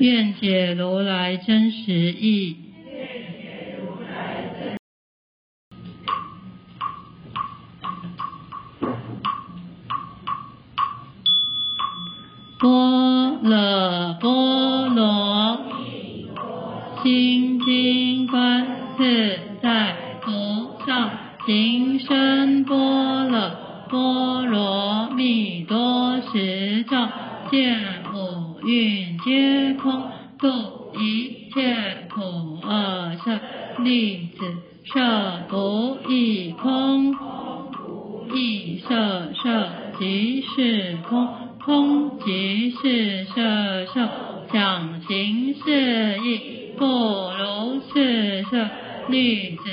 愿解如来真实义。般若波罗心经观世不如是色利子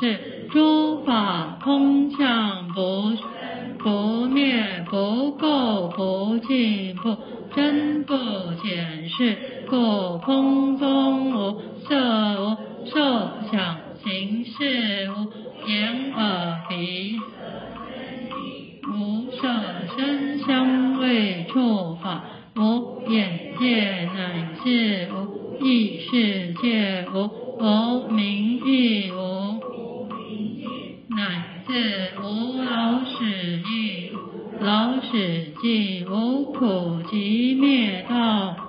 是诸法空相不不灭不垢不净不增不减是故空中无色无受想行识无眼耳鼻舌身意无色声香味触法无眼界乃至无异世界无无明亦无，乃至无老死亦老死尽，无苦集灭道。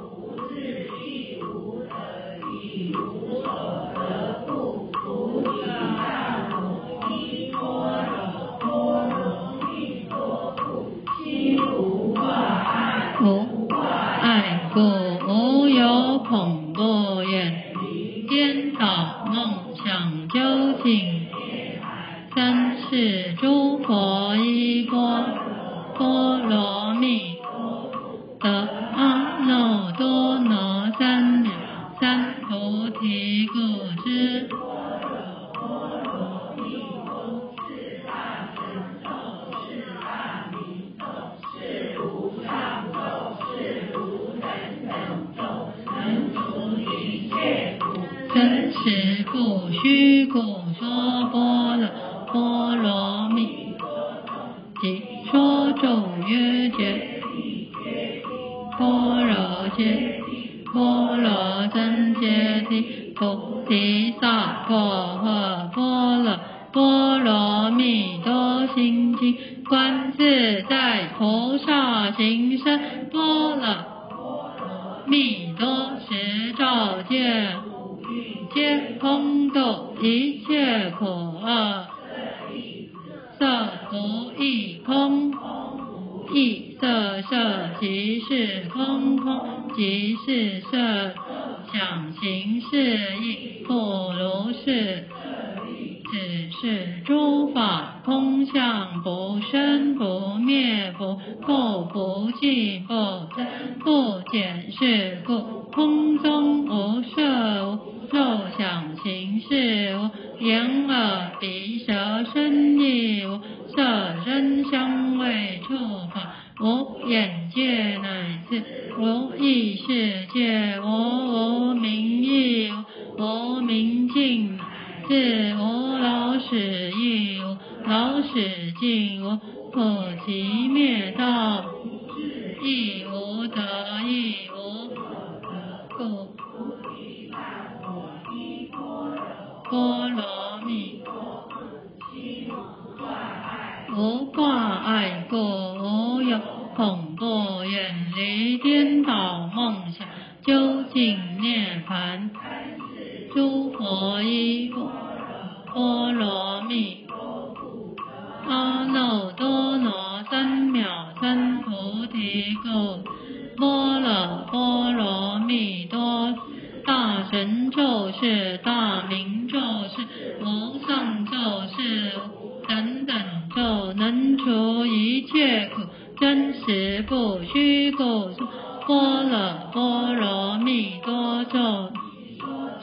真实故，虚故说波罗波罗蜜，即说咒曰。亦色色即是空空即是色想行识亦不如是只是诸法空相不生不灭不垢不净不增不减是故空中无色无受想行识无眼耳鼻舌身意无色声香味触法，无眼界，乃至无意识界，无无明亦无，乃至无老死亦无老死尽，无苦集灭道。一切苦，真实不虚故。波罗波罗蜜多咒，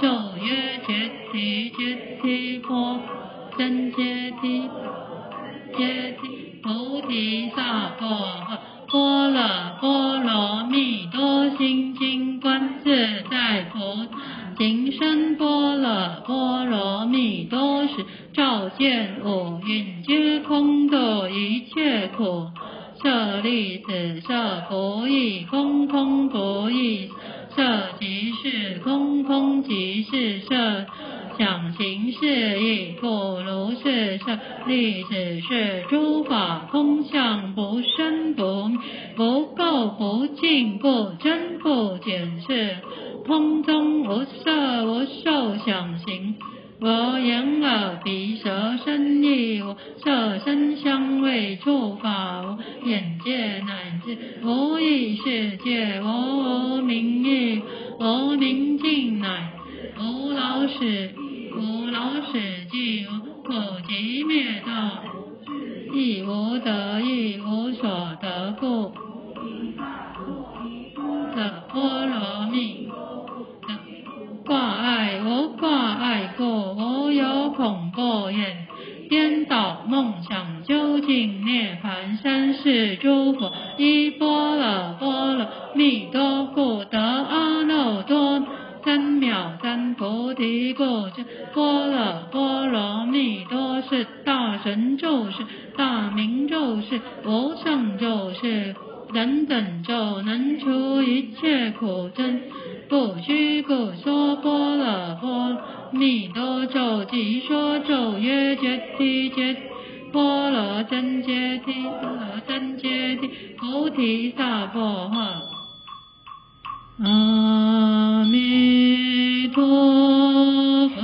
咒曰揭谛揭谛波僧揭谛揭谛菩提萨婆诃。波罗波罗蜜多心经观自在菩萨。行深般若波罗蜜多时，照见五蕴皆空度一切苦。舍利子，色不异，空空不异，色即是空，空即是色。想行是亦不如是，舍利子是诸法空相，不生不灭，不垢不净，不增不减，是空中无色无受想行。我眼耳鼻舌身意，我色声香味触法，我眼界乃至无意识界，我无明意，无明尽乃无老死，无老死际，无苦集灭道，亦无得亦无所得故，的波罗蜜。挂碍无挂碍故，无有恐怖焰，颠倒梦想，究竟涅槃，三世诸佛依般若波罗蜜多故，得阿耨多三藐三菩提故，这般若波罗蜜多是大神咒，是大明咒，是无上咒，是等等咒，能除一切苦真。不虚故说般若波罗蜜多咒，即说咒曰：揭谛揭波罗僧揭谛，波罗僧揭谛，菩提萨婆诃。阿弥陀佛，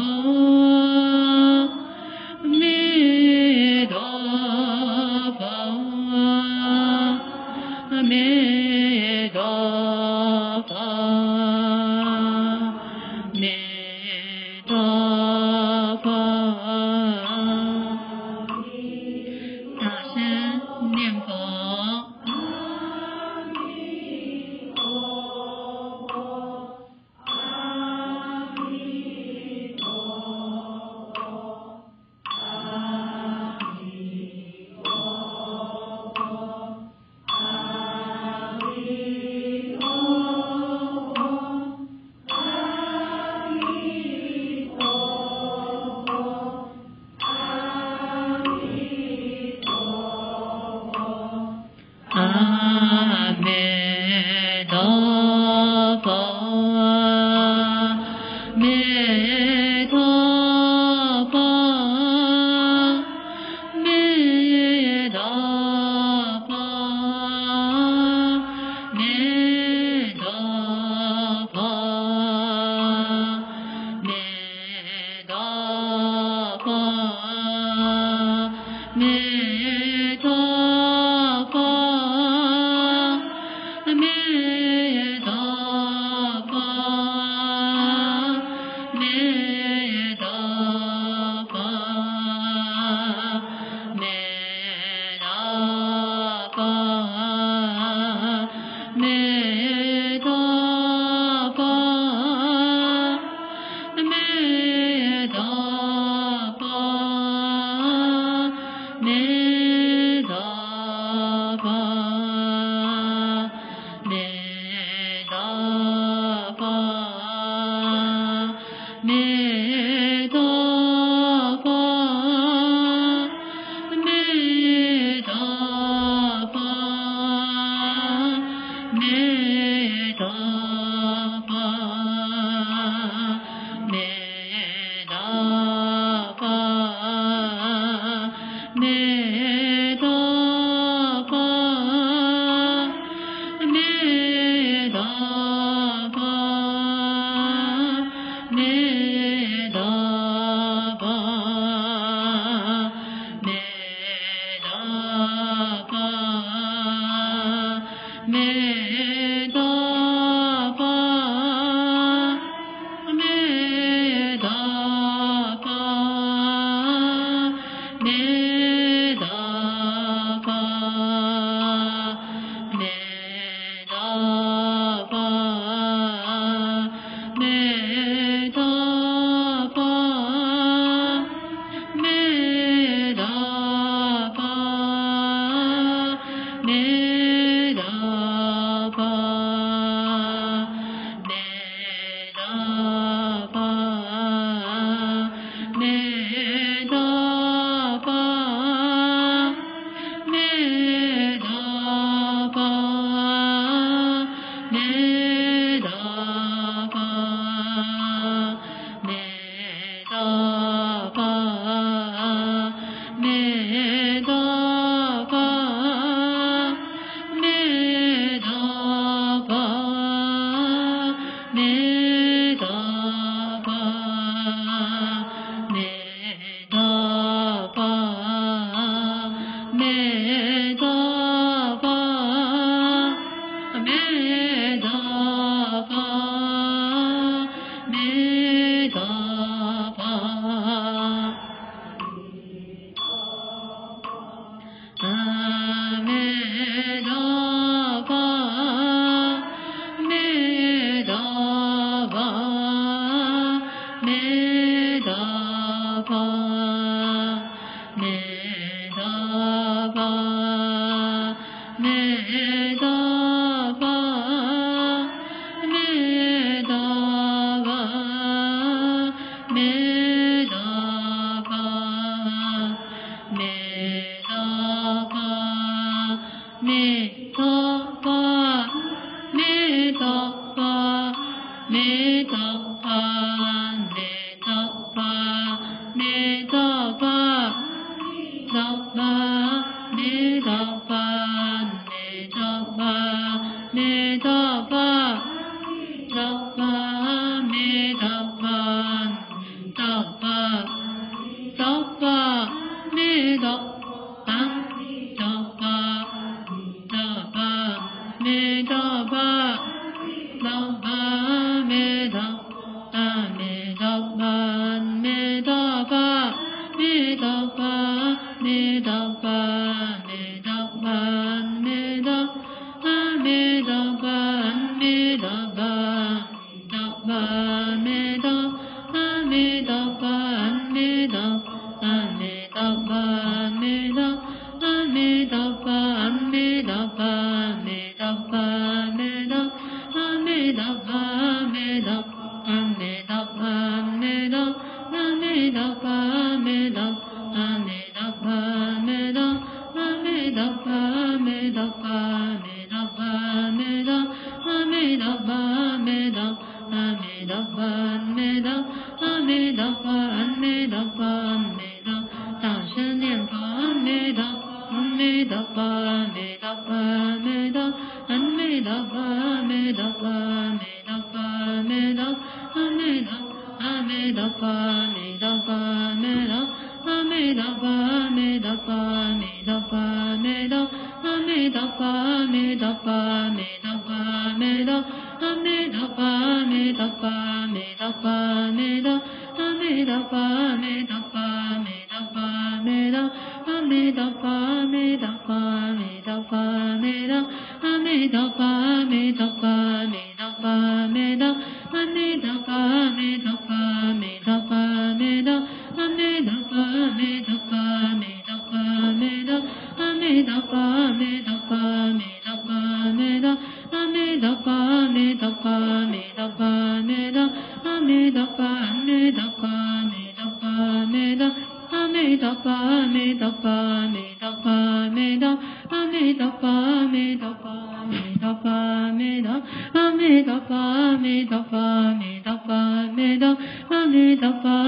阿弥陀佛，阿弥陀佛，阿弥陀佛，阿弥陀，阿弥陀佛，阿弥陀佛。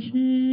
Shri.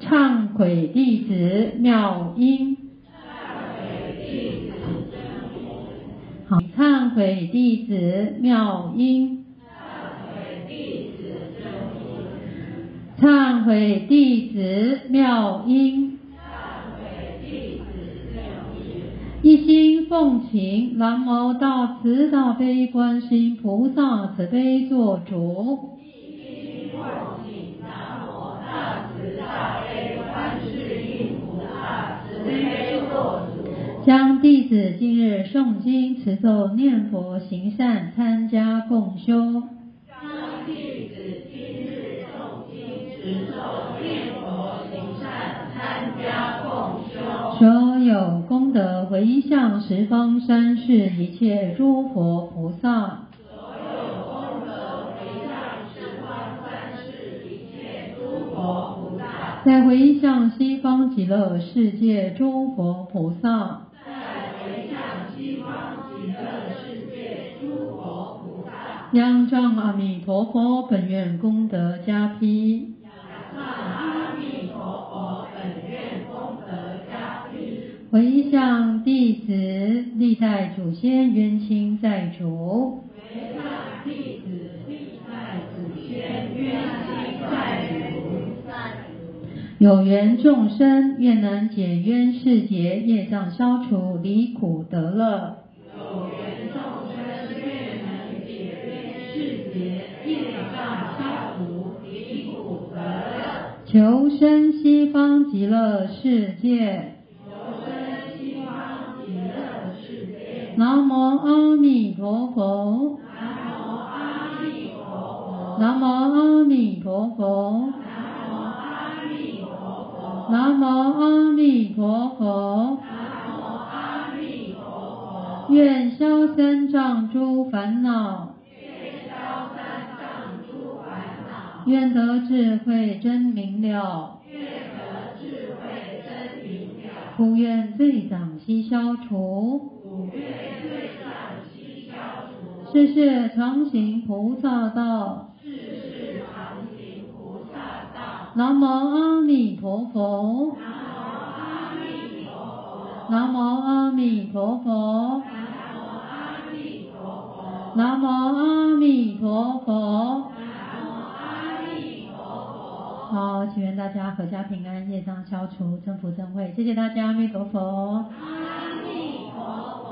忏悔弟子妙音，忏悔弟子妙音，忏悔弟子妙音，一心奉请南无大慈大悲观世音菩萨慈悲做主。大悲观世音菩萨慈悲，将弟子今日诵经持咒念佛行善参加共修，将弟子今日诵经持咒念佛行善参加共修，所有功德回向十方三世，一切诸佛菩萨。在回向西方极乐世界诸佛菩萨，在回向西方极乐世界诸佛菩萨，仰仗阿弥陀佛本愿功德加批，仰仗阿弥陀佛本愿功德加批，回向弟子历代祖先冤亲债主。有缘众生愿能解冤释劫业障消除离苦得乐。有缘众生愿能解冤释劫业障消除离苦得乐。求生西方极乐世界。求生西方极乐世界。南无阿弥陀佛。南无阿弥陀佛。南无阿弥陀佛。南无阿弥陀佛。南无阿弥陀佛。愿消三障诸烦恼。愿消三障诸烦恼。愿得智慧真明了。愿得智慧真明了。普愿罪障悉消除。普愿罪障悉消除。世世常行菩萨道。南无阿弥陀佛。南无阿弥陀佛。南无阿弥陀佛。南无阿弥陀佛好，祈愿大家阖家平安，业障消除，增福增慧。谢谢大家，阿弥陀佛。